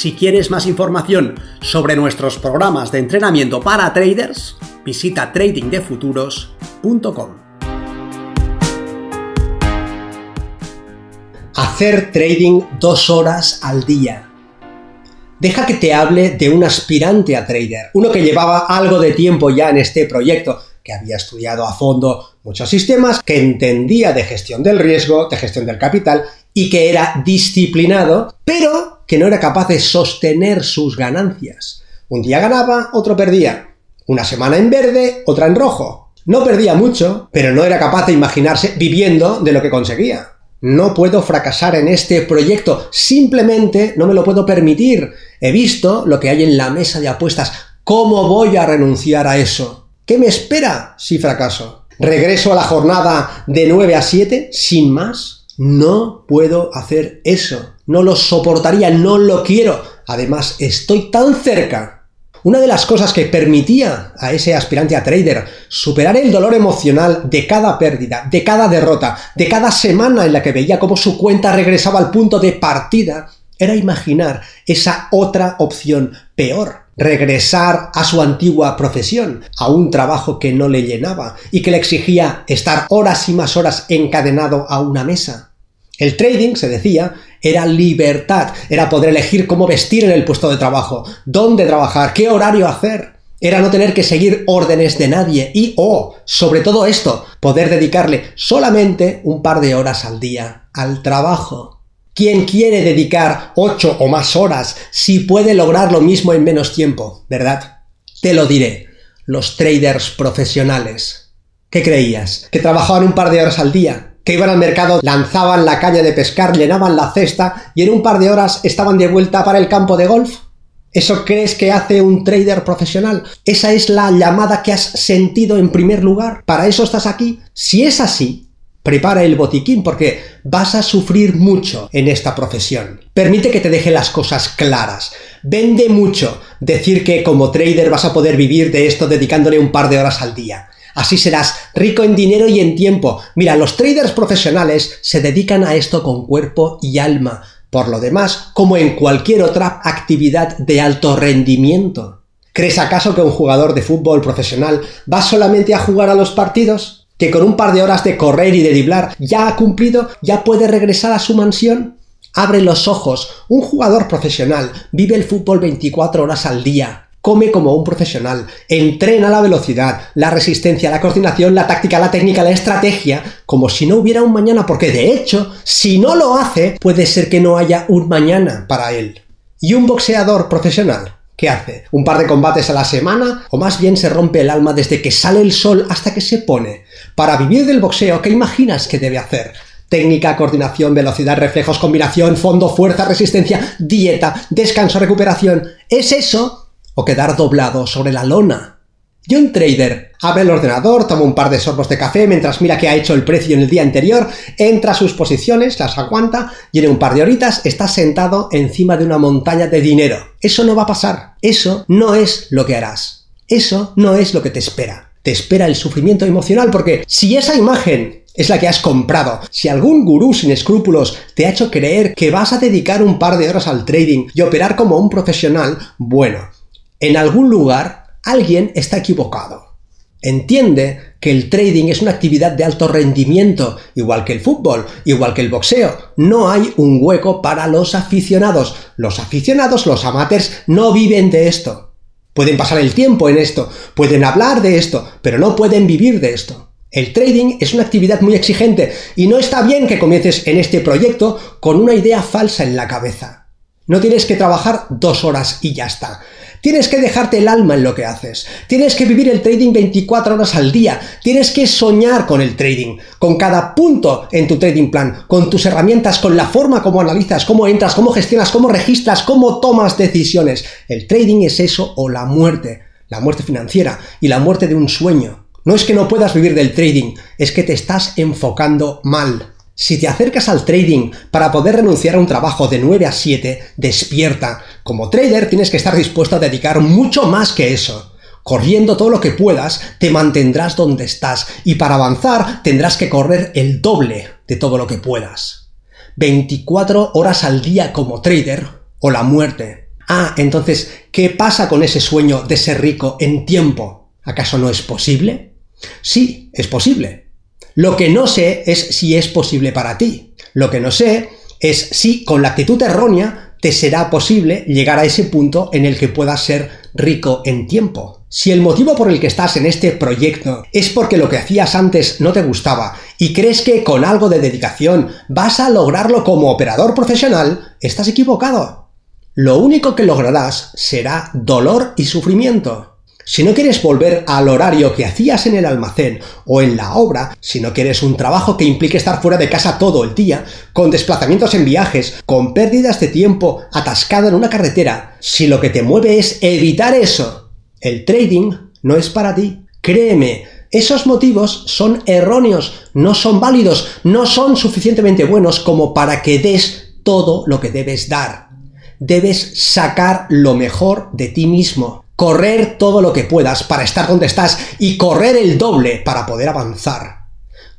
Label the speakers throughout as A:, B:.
A: Si quieres más información sobre nuestros programas de entrenamiento para traders, visita tradingdefuturos.com. Hacer trading dos horas al día. Deja que te hable de un aspirante a trader, uno que llevaba algo de tiempo ya en este proyecto, que había estudiado a fondo muchos sistemas, que entendía de gestión del riesgo, de gestión del capital y que era disciplinado, pero que no era capaz de sostener sus ganancias. Un día ganaba, otro perdía. Una semana en verde, otra en rojo. No perdía mucho, pero no era capaz de imaginarse viviendo de lo que conseguía. No puedo fracasar en este proyecto, simplemente no me lo puedo permitir. He visto lo que hay en la mesa de apuestas. ¿Cómo voy a renunciar a eso? ¿Qué me espera si fracaso? ¿Regreso a la jornada de 9 a 7 sin más? No puedo hacer eso. No lo soportaría, no lo quiero. Además, estoy tan cerca. Una de las cosas que permitía a ese aspirante a trader superar el dolor emocional de cada pérdida, de cada derrota, de cada semana en la que veía cómo su cuenta regresaba al punto de partida, era imaginar esa otra opción peor, regresar a su antigua profesión, a un trabajo que no le llenaba y que le exigía estar horas y más horas encadenado a una mesa. El trading, se decía, era libertad, era poder elegir cómo vestir en el puesto de trabajo, dónde trabajar, qué horario hacer. Era no tener que seguir órdenes de nadie y, oh, sobre todo esto, poder dedicarle solamente un par de horas al día al trabajo. ¿Quién quiere dedicar ocho o más horas si puede lograr lo mismo en menos tiempo? ¿Verdad? Te lo diré. Los traders profesionales. ¿Qué creías? ¿Que trabajaban un par de horas al día? ¿Que iban al mercado, lanzaban la caña de pescar, llenaban la cesta y en un par de horas estaban de vuelta para el campo de golf? ¿Eso crees que hace un trader profesional? ¿Esa es la llamada que has sentido en primer lugar? ¿Para eso estás aquí? Si es así, Prepara el botiquín porque vas a sufrir mucho en esta profesión. Permite que te deje las cosas claras. Vende mucho decir que como trader vas a poder vivir de esto dedicándole un par de horas al día. Así serás rico en dinero y en tiempo. Mira, los traders profesionales se dedican a esto con cuerpo y alma. Por lo demás, como en cualquier otra actividad de alto rendimiento. ¿Crees acaso que un jugador de fútbol profesional va solamente a jugar a los partidos? que con un par de horas de correr y de driblar ya ha cumplido, ya puede regresar a su mansión. Abre los ojos. Un jugador profesional vive el fútbol 24 horas al día. Come como un profesional, entrena la velocidad, la resistencia, la coordinación, la táctica, la técnica, la estrategia, como si no hubiera un mañana, porque de hecho, si no lo hace, puede ser que no haya un mañana para él. ¿Y un boxeador profesional? ¿Qué hace? ¿Un par de combates a la semana? ¿O más bien se rompe el alma desde que sale el sol hasta que se pone? Para vivir del boxeo, ¿qué imaginas que debe hacer? Técnica, coordinación, velocidad, reflejos, combinación, fondo, fuerza, resistencia, dieta, descanso, recuperación. ¿Es eso? ¿O quedar doblado sobre la lona? Un trader abre el ordenador, toma un par de sorbos de café mientras mira qué ha hecho el precio en el día anterior, entra a sus posiciones, las aguanta y en un par de horitas está sentado encima de una montaña de dinero. Eso no va a pasar. Eso no es lo que harás. Eso no es lo que te espera. Te espera el sufrimiento emocional porque si esa imagen es la que has comprado. Si algún gurú sin escrúpulos te ha hecho creer que vas a dedicar un par de horas al trading y operar como un profesional, bueno, en algún lugar alguien está equivocado. Entiende que el trading es una actividad de alto rendimiento, igual que el fútbol, igual que el boxeo. No hay un hueco para los aficionados. Los aficionados, los amateurs, no viven de esto. Pueden pasar el tiempo en esto, pueden hablar de esto, pero no pueden vivir de esto. El trading es una actividad muy exigente y no está bien que comiences en este proyecto con una idea falsa en la cabeza. No tienes que trabajar dos horas y ya está. Tienes que dejarte el alma en lo que haces. Tienes que vivir el trading 24 horas al día. Tienes que soñar con el trading, con cada punto en tu trading plan, con tus herramientas, con la forma como analizas, cómo entras, cómo gestionas, cómo registras, cómo tomas decisiones. El trading es eso o la muerte, la muerte financiera y la muerte de un sueño. No es que no puedas vivir del trading, es que te estás enfocando mal. Si te acercas al trading para poder renunciar a un trabajo de 9 a 7, despierta. Como trader tienes que estar dispuesto a dedicar mucho más que eso. Corriendo todo lo que puedas, te mantendrás donde estás y para avanzar tendrás que correr el doble de todo lo que puedas. 24 horas al día como trader o la muerte. Ah, entonces, ¿qué pasa con ese sueño de ser rico en tiempo? ¿Acaso no es posible? Sí, es posible, lo que no sé es si es posible para ti. Lo que no sé es si con la actitud errónea te será posible llegar a ese punto en el que puedas ser rico en tiempo. Si el motivo por el que estás en este proyecto es porque lo que hacías antes no te gustaba y crees que con algo de dedicación vas a lograrlo como operador profesional, estás equivocado. Lo único que lograrás será dolor y sufrimiento. Si no quieres volver al horario que hacías en el almacén o en la obra, si no quieres un trabajo que implique estar fuera de casa todo el día, con desplazamientos en viajes, con pérdidas de tiempo, atascado en una carretera, si lo que te mueve es evitar eso, el trading no es para ti. Créeme, esos motivos son erróneos, no son válidos, no son suficientemente buenos como para que des todo lo que debes dar. Debes sacar lo mejor de ti mismo correr todo lo que puedas para estar donde estás y correr el doble para poder avanzar.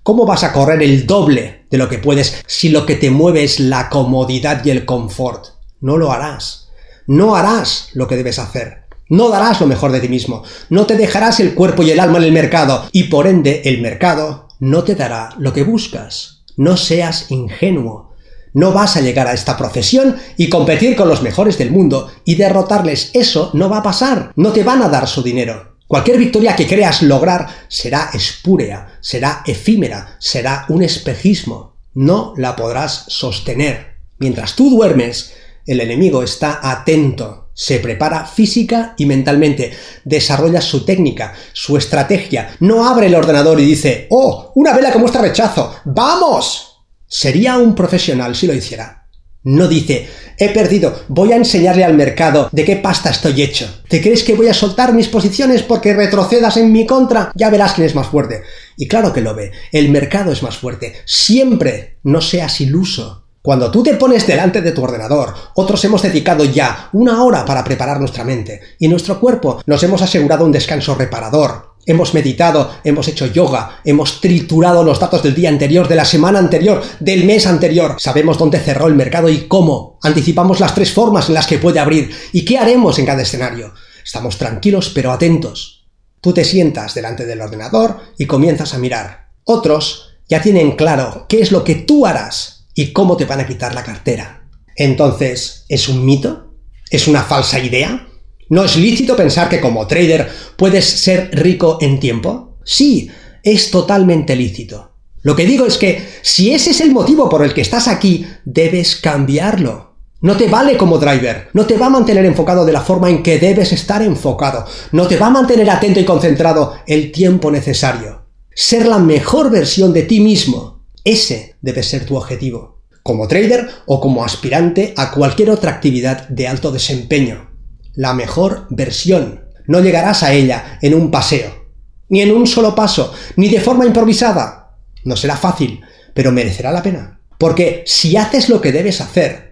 A: ¿Cómo vas a correr el doble de lo que puedes si lo que te mueve es la comodidad y el confort? No lo harás. No harás lo que debes hacer. No darás lo mejor de ti mismo. No te dejarás el cuerpo y el alma en el mercado. Y por ende, el mercado no te dará lo que buscas. No seas ingenuo. No vas a llegar a esta profesión y competir con los mejores del mundo y derrotarles. Eso no va a pasar. No te van a dar su dinero. Cualquier victoria que creas lograr será espúrea, será efímera, será un espejismo. No la podrás sostener. Mientras tú duermes, el enemigo está atento, se prepara física y mentalmente, desarrolla su técnica, su estrategia, no abre el ordenador y dice, oh, una vela que muestra rechazo, vamos, Sería un profesional si lo hiciera. No dice, he perdido, voy a enseñarle al mercado de qué pasta estoy hecho. ¿Te crees que voy a soltar mis posiciones porque retrocedas en mi contra? Ya verás quién es más fuerte. Y claro que lo ve, el mercado es más fuerte. Siempre no seas iluso. Cuando tú te pones delante de tu ordenador, otros hemos dedicado ya una hora para preparar nuestra mente y nuestro cuerpo nos hemos asegurado un descanso reparador, Hemos meditado, hemos hecho yoga, hemos triturado los datos del día anterior, de la semana anterior, del mes anterior. Sabemos dónde cerró el mercado y cómo. Anticipamos las tres formas en las que puede abrir y qué haremos en cada escenario. Estamos tranquilos pero atentos. Tú te sientas delante del ordenador y comienzas a mirar. Otros ya tienen claro qué es lo que tú harás y cómo te van a quitar la cartera. Entonces, ¿es un mito? ¿Es una falsa idea? ¿No es lícito pensar que como trader puedes ser rico en tiempo? Sí, es totalmente lícito. Lo que digo es que si ese es el motivo por el que estás aquí, debes cambiarlo. No te vale como driver, no te va a mantener enfocado de la forma en que debes estar enfocado, no te va a mantener atento y concentrado el tiempo necesario. Ser la mejor versión de ti mismo, ese debe ser tu objetivo, como trader o como aspirante a cualquier otra actividad de alto desempeño la mejor versión. No llegarás a ella en un paseo, ni en un solo paso, ni de forma improvisada. No será fácil, pero merecerá la pena. Porque si haces lo que debes hacer,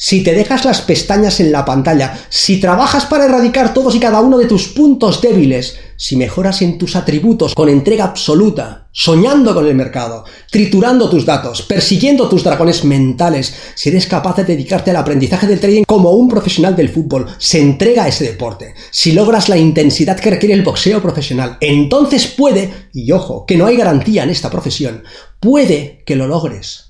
A: si te dejas las pestañas en la pantalla, si trabajas para erradicar todos y cada uno de tus puntos débiles, si mejoras en tus atributos con entrega absoluta, soñando con el mercado, triturando tus datos, persiguiendo tus dragones mentales, si eres capaz de dedicarte al aprendizaje del trading como un profesional del fútbol, se entrega a ese deporte, si logras la intensidad que requiere el boxeo profesional, entonces puede, y ojo, que no hay garantía en esta profesión, puede que lo logres.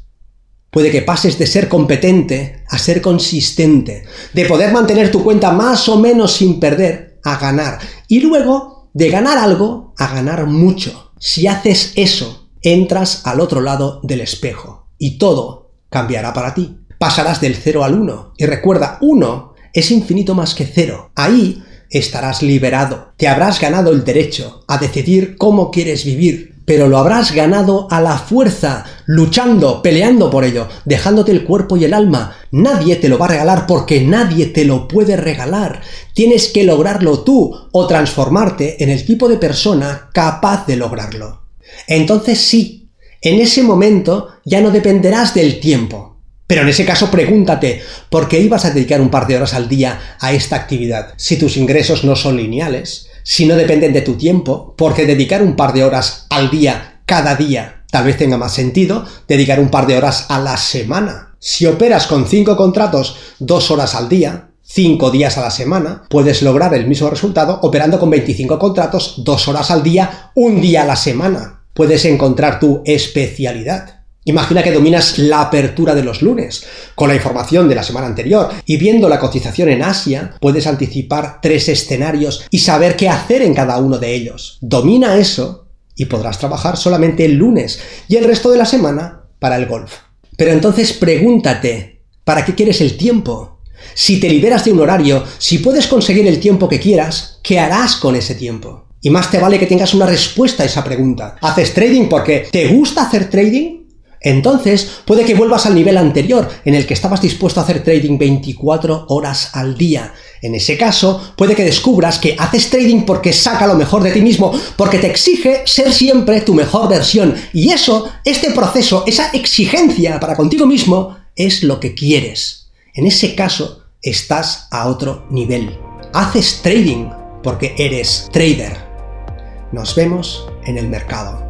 A: Puede que pases de ser competente a ser consistente, de poder mantener tu cuenta más o menos sin perder a ganar y luego de ganar algo a ganar mucho. Si haces eso, entras al otro lado del espejo y todo cambiará para ti. pasarás del 0 al 1. Y recuerda, 1 es infinito más que 0. Ahí estarás liberado. Te habrás ganado el derecho a decidir cómo quieres vivir, pero lo habrás ganado a la fuerza, luchando, peleando por ello, dejándote el cuerpo y el alma. Nadie te lo va a regalar porque nadie te lo puede regalar. Tienes que lograrlo tú o transformarte en el tipo de persona capaz de lograrlo. Entonces sí, en ese momento ya no dependerás del tiempo. Pero en ese caso pregúntate, ¿por qué ibas a dedicar un par de horas al día a esta actividad si tus ingresos no son lineales? Si no dependen de tu tiempo, porque dedicar un par de horas al día, cada día, tal vez tenga más sentido dedicar un par de horas a la semana. Si operas con 5 contratos, dos horas al día, 5 días a la semana, puedes lograr el mismo resultado operando con 25 contratos, dos horas al día, un día a la semana. Puedes encontrar tu especialidad. Imagina que dominas la apertura de los lunes con la información de la semana anterior y viendo la cotización en Asia puedes anticipar tres escenarios y saber qué hacer en cada uno de ellos. Domina eso y podrás trabajar solamente el lunes y el resto de la semana para el golf. Pero entonces pregúntate, ¿para qué quieres el tiempo? Si te liberas de un horario, si puedes conseguir el tiempo que quieras, ¿qué harás con ese tiempo? Y más te vale que tengas una respuesta a esa pregunta. ¿Haces trading porque te gusta hacer trading? Entonces puede que vuelvas al nivel anterior, en el que estabas dispuesto a hacer trading 24 horas al día. En ese caso, puede que descubras que haces trading porque saca lo mejor de ti mismo, porque te exige ser siempre tu mejor versión. Y eso, este proceso, esa exigencia para contigo mismo, es lo que quieres. En ese caso, estás a otro nivel. Haces trading porque eres trader. Nos vemos en el mercado.